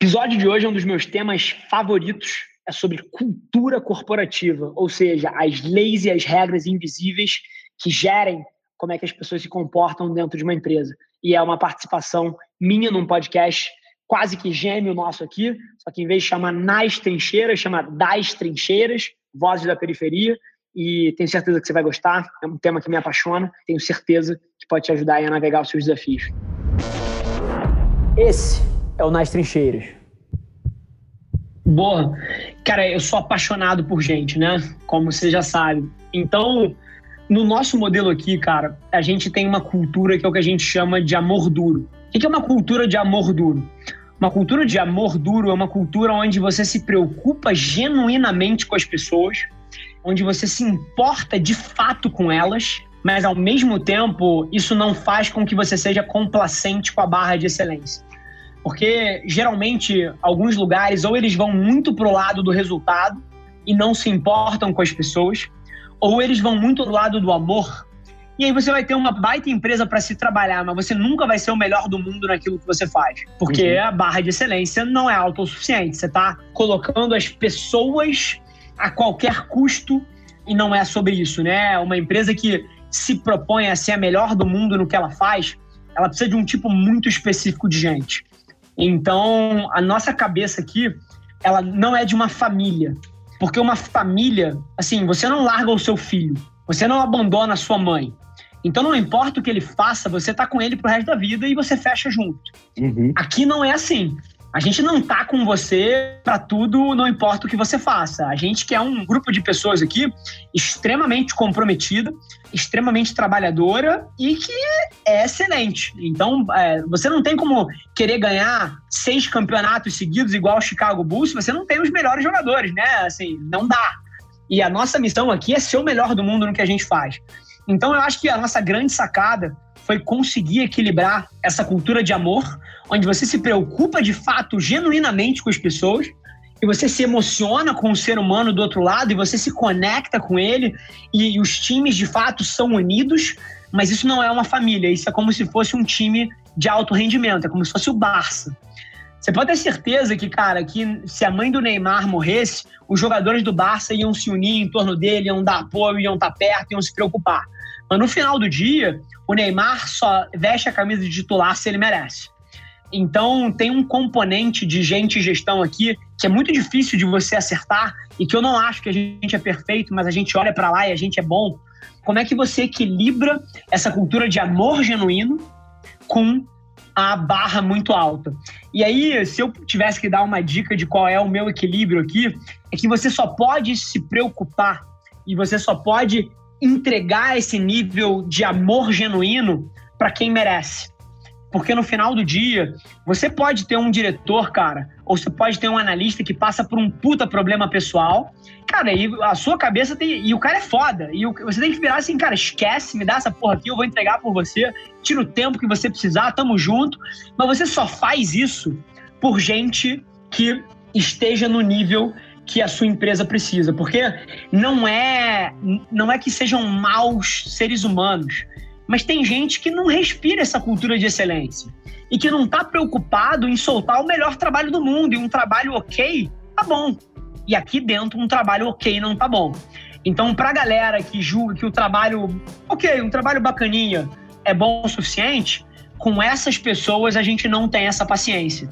episódio de hoje é um dos meus temas favoritos. É sobre cultura corporativa, ou seja, as leis e as regras invisíveis que gerem como é que as pessoas se comportam dentro de uma empresa. E é uma participação minha num podcast quase que gêmeo nosso aqui, só que em vez de chamar Nas Trincheiras, chama Das Trincheiras, Vozes da Periferia, e tenho certeza que você vai gostar. É um tema que me apaixona, tenho certeza que pode te ajudar a navegar os seus desafios. Esse é o Nas Trincheiras. Boa. Cara, eu sou apaixonado por gente, né? Como você já sabe. Então, no nosso modelo aqui, cara, a gente tem uma cultura que é o que a gente chama de amor duro. O que é uma cultura de amor duro? Uma cultura de amor duro é uma cultura onde você se preocupa genuinamente com as pessoas, onde você se importa de fato com elas, mas ao mesmo tempo isso não faz com que você seja complacente com a barra de excelência. Porque geralmente alguns lugares ou eles vão muito pro lado do resultado e não se importam com as pessoas, ou eles vão muito do lado do amor. E aí você vai ter uma baita empresa para se trabalhar, mas você nunca vai ser o melhor do mundo naquilo que você faz. Porque uhum. a barra de excelência não é autossuficiente. Você está colocando as pessoas a qualquer custo e não é sobre isso, né? Uma empresa que se propõe a ser a melhor do mundo no que ela faz, ela precisa de um tipo muito específico de gente. Então, a nossa cabeça aqui, ela não é de uma família. Porque uma família, assim, você não larga o seu filho, você não abandona a sua mãe. Então, não importa o que ele faça, você tá com ele pro resto da vida e você fecha junto. Uhum. Aqui não é assim. A gente não tá com você para tudo, não importa o que você faça. A gente quer um grupo de pessoas aqui extremamente comprometida, extremamente trabalhadora e que é excelente. Então, é, você não tem como querer ganhar seis campeonatos seguidos igual o Chicago Bulls, você não tem os melhores jogadores, né? Assim, não dá. E a nossa missão aqui é ser o melhor do mundo no que a gente faz. Então, eu acho que a nossa grande sacada foi conseguir equilibrar essa cultura de amor, onde você se preocupa de fato, genuinamente com as pessoas, e você se emociona com o ser humano do outro lado, e você se conecta com ele, e, e os times de fato são unidos, mas isso não é uma família, isso é como se fosse um time de alto rendimento, é como se fosse o Barça. Você pode ter certeza que, cara, que se a mãe do Neymar morresse, os jogadores do Barça iam se unir em torno dele, iam dar apoio, iam estar perto, iam se preocupar. Mas no final do dia, o Neymar só veste a camisa de titular se ele merece. Então, tem um componente de gente e gestão aqui que é muito difícil de você acertar e que eu não acho que a gente é perfeito, mas a gente olha para lá e a gente é bom. Como é que você equilibra essa cultura de amor genuíno com a barra muito alta? E aí, se eu tivesse que dar uma dica de qual é o meu equilíbrio aqui, é que você só pode se preocupar e você só pode entregar esse nível de amor genuíno para quem merece. Porque no final do dia, você pode ter um diretor, cara, ou você pode ter um analista que passa por um puta problema pessoal, cara, e a sua cabeça tem. E o cara é foda. E você tem que virar assim, cara, esquece, me dá essa porra aqui, eu vou entregar por você, tira o tempo que você precisar, tamo junto. Mas você só faz isso por gente que esteja no nível que a sua empresa precisa, porque não é não é que sejam maus seres humanos, mas tem gente que não respira essa cultura de excelência e que não está preocupado em soltar o melhor trabalho do mundo e um trabalho ok tá bom e aqui dentro um trabalho ok não tá bom. Então, para a galera que julga que o trabalho ok, um trabalho bacaninha é bom o suficiente, com essas pessoas a gente não tem essa paciência.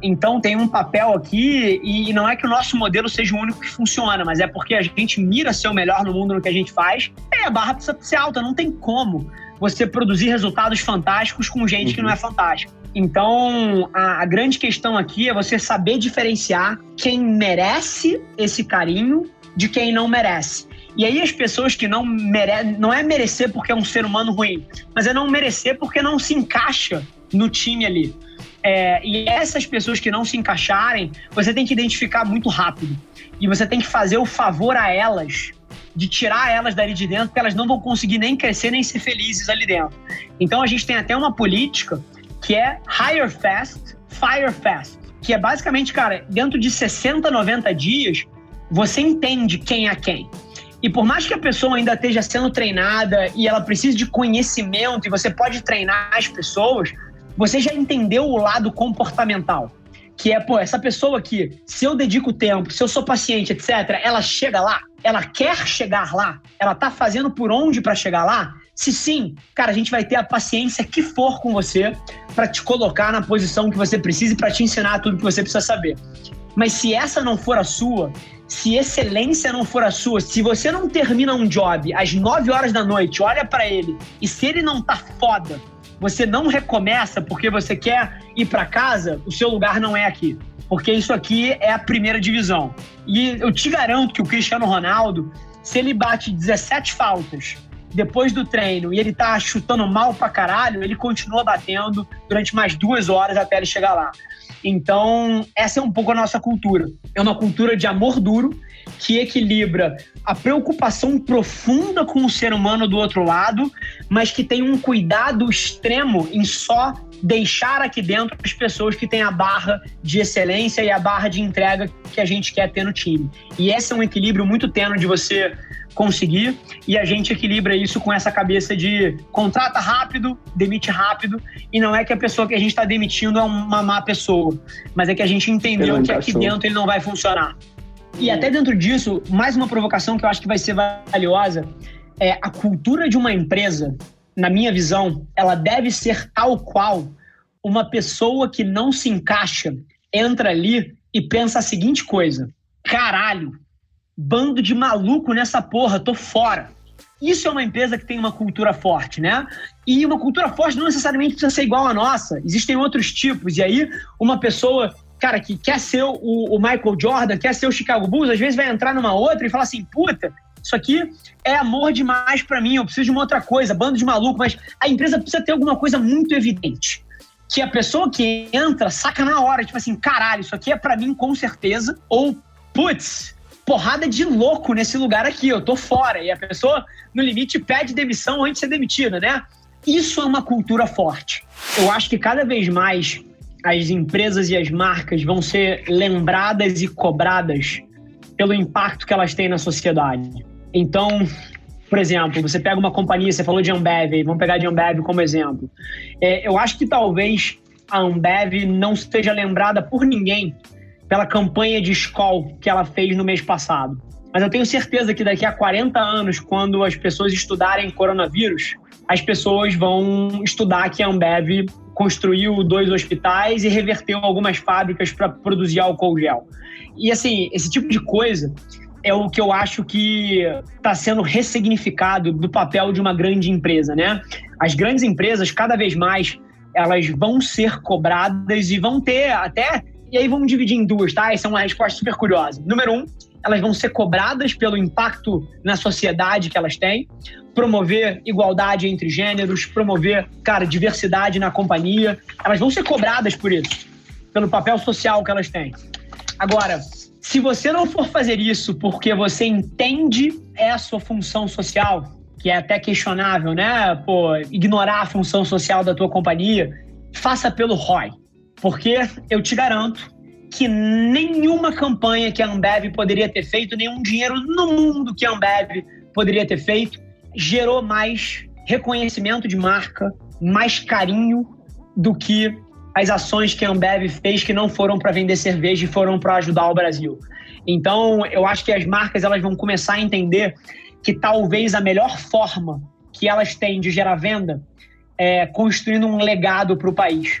Então tem um papel aqui, e não é que o nosso modelo seja o único que funciona, mas é porque a gente mira ser o melhor no mundo no que a gente faz, e a barra precisa ser alta, não tem como você produzir resultados fantásticos com gente uhum. que não é uhum. fantástica. Então, a, a, grande questão aqui é você saber diferenciar quem merece esse carinho de quem não merece. E aí as pessoas que não merecem, não é merecer porque é um ser humano ruim, mas é não merecer porque não se encaixa no time ali. É, e essas pessoas que não se encaixarem, você tem que identificar muito rápido. E você tem que fazer o favor a elas de tirar elas dali de dentro, porque elas não vão conseguir nem crescer nem ser felizes ali dentro. Então a gente tem até uma política que é hire fast, fire fast, que é basicamente, cara, dentro de 60, 90 dias, você entende quem é quem. E por mais que a pessoa ainda esteja sendo treinada e ela precise de conhecimento e você pode treinar as pessoas, você já entendeu o lado comportamental. que é, pô, essa pessoa aqui, se eu dedico tempo, se eu sou paciente, etc., ela chega lá, ela quer chegar lá, ela tá fazendo por onde para chegar lá? Se sim, cara, a gente vai ter a paciência que for com você para te colocar na posição que você precisa e para te ensinar tudo que você precisa saber. Mas se essa não for a sua, se excelência não for a sua, se você não termina um job às 9 horas da noite, olha para ele, e se ele não tá foda, você não recomeça porque você quer ir para casa, o seu lugar não é aqui. Porque isso aqui é a primeira divisão. E eu te garanto que o Cristiano Ronaldo, se ele bate 17 faltas depois do treino e ele tá chutando mal pra caralho, ele continua batendo durante mais duas horas até ele chegar lá. Então, essa é um pouco a nossa cultura. É uma cultura de amor duro que equilibra a preocupação profunda com o ser humano do outro lado, mas que tem um cuidado extremo em só deixar aqui dentro as pessoas que têm a barra de excelência e a barra de entrega que a gente quer ter no time. E esse é um equilíbrio muito tênue de você conseguir e a gente equilibra isso com essa cabeça de contrata rápido, demite rápido e não é que a pessoa que a gente está demitindo é uma má pessoa, mas é que a gente entendeu que aqui dentro ele não vai funcionar. E até dentro disso, mais uma provocação que eu acho que vai ser valiosa é a cultura de uma empresa, na minha visão, ela deve ser tal qual uma pessoa que não se encaixa entra ali e pensa a seguinte coisa: caralho, bando de maluco nessa porra, tô fora. Isso é uma empresa que tem uma cultura forte, né? E uma cultura forte não necessariamente precisa ser igual à nossa. Existem outros tipos. E aí, uma pessoa, cara, que quer ser o, o Michael Jordan, quer ser o Chicago Bulls, às vezes vai entrar numa outra e falar assim: puta, isso aqui é amor demais para mim, eu preciso de uma outra coisa, bando de maluco, mas a empresa precisa ter alguma coisa muito evidente. Que a pessoa que entra saca na hora, tipo assim, caralho, isso aqui é para mim com certeza, ou putz, porrada de louco nesse lugar aqui, eu tô fora. E a pessoa, no limite, pede demissão antes de ser demitida, né? Isso é uma cultura forte. Eu acho que cada vez mais as empresas e as marcas vão ser lembradas e cobradas pelo impacto que elas têm na sociedade. Então, por exemplo, você pega uma companhia, você falou de Ambev, vamos pegar de Ambev como exemplo. É, eu acho que talvez a Ambev não seja lembrada por ninguém pela campanha de escola que ela fez no mês passado. Mas eu tenho certeza que daqui a 40 anos, quando as pessoas estudarem coronavírus, as pessoas vão estudar que a Ambev construiu dois hospitais e reverteu algumas fábricas para produzir álcool gel. E assim, esse tipo de coisa é o que eu acho que está sendo ressignificado do papel de uma grande empresa, né? As grandes empresas, cada vez mais, elas vão ser cobradas e vão ter até e aí vamos dividir em duas, tá? Essa é uma resposta super curiosa. Número um, elas vão ser cobradas pelo impacto na sociedade que elas têm, promover igualdade entre gêneros, promover, cara, diversidade na companhia. Elas vão ser cobradas por isso, pelo papel social que elas têm. Agora, se você não for fazer isso porque você entende essa função social, que é até questionável, né? Pô, ignorar a função social da tua companhia, faça pelo ROI. Porque eu te garanto que nenhuma campanha que a Ambev poderia ter feito, nenhum dinheiro no mundo que a Ambev poderia ter feito, gerou mais reconhecimento de marca, mais carinho do que as ações que a Ambev fez que não foram para vender cerveja e foram para ajudar o Brasil. Então, eu acho que as marcas elas vão começar a entender que talvez a melhor forma que elas têm de gerar venda é construindo um legado para o país.